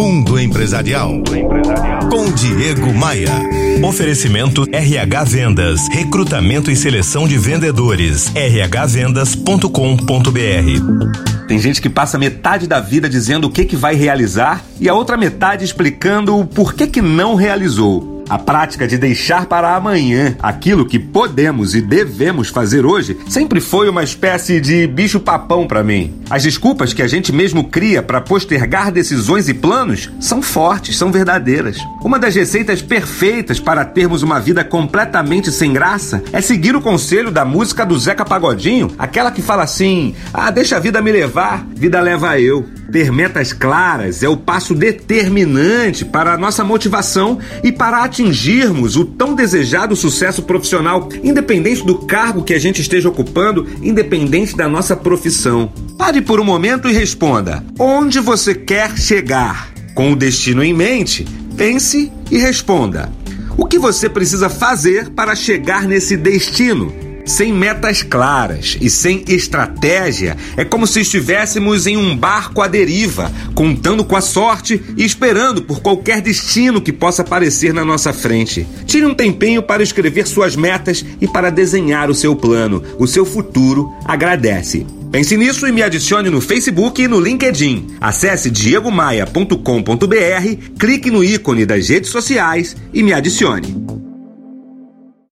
Mundo Empresarial. Com Diego Maia. Oferecimento RH Vendas. Recrutamento e seleção de vendedores. rhvendas.com.br. Tem gente que passa metade da vida dizendo o que, que vai realizar e a outra metade explicando o porquê que não realizou. A prática de deixar para amanhã aquilo que podemos e devemos fazer hoje sempre foi uma espécie de bicho-papão para mim. As desculpas que a gente mesmo cria para postergar decisões e planos são fortes, são verdadeiras. Uma das receitas perfeitas para termos uma vida completamente sem graça é seguir o conselho da música do Zeca Pagodinho, aquela que fala assim: "Ah, deixa a vida me levar, vida leva eu". Ter metas claras é o passo determinante para a nossa motivação e para atingirmos o tão desejado sucesso profissional, independente do cargo que a gente esteja ocupando, independente da nossa profissão. Pare por um momento e responda: onde você quer chegar? Com o destino em mente, pense e responda: o que você precisa fazer para chegar nesse destino? Sem metas claras e sem estratégia, é como se estivéssemos em um barco à deriva, contando com a sorte e esperando por qualquer destino que possa aparecer na nossa frente. Tire um tempinho para escrever suas metas e para desenhar o seu plano. O seu futuro agradece. Pense nisso e me adicione no Facebook e no LinkedIn. Acesse diegomaia.com.br, clique no ícone das redes sociais e me adicione.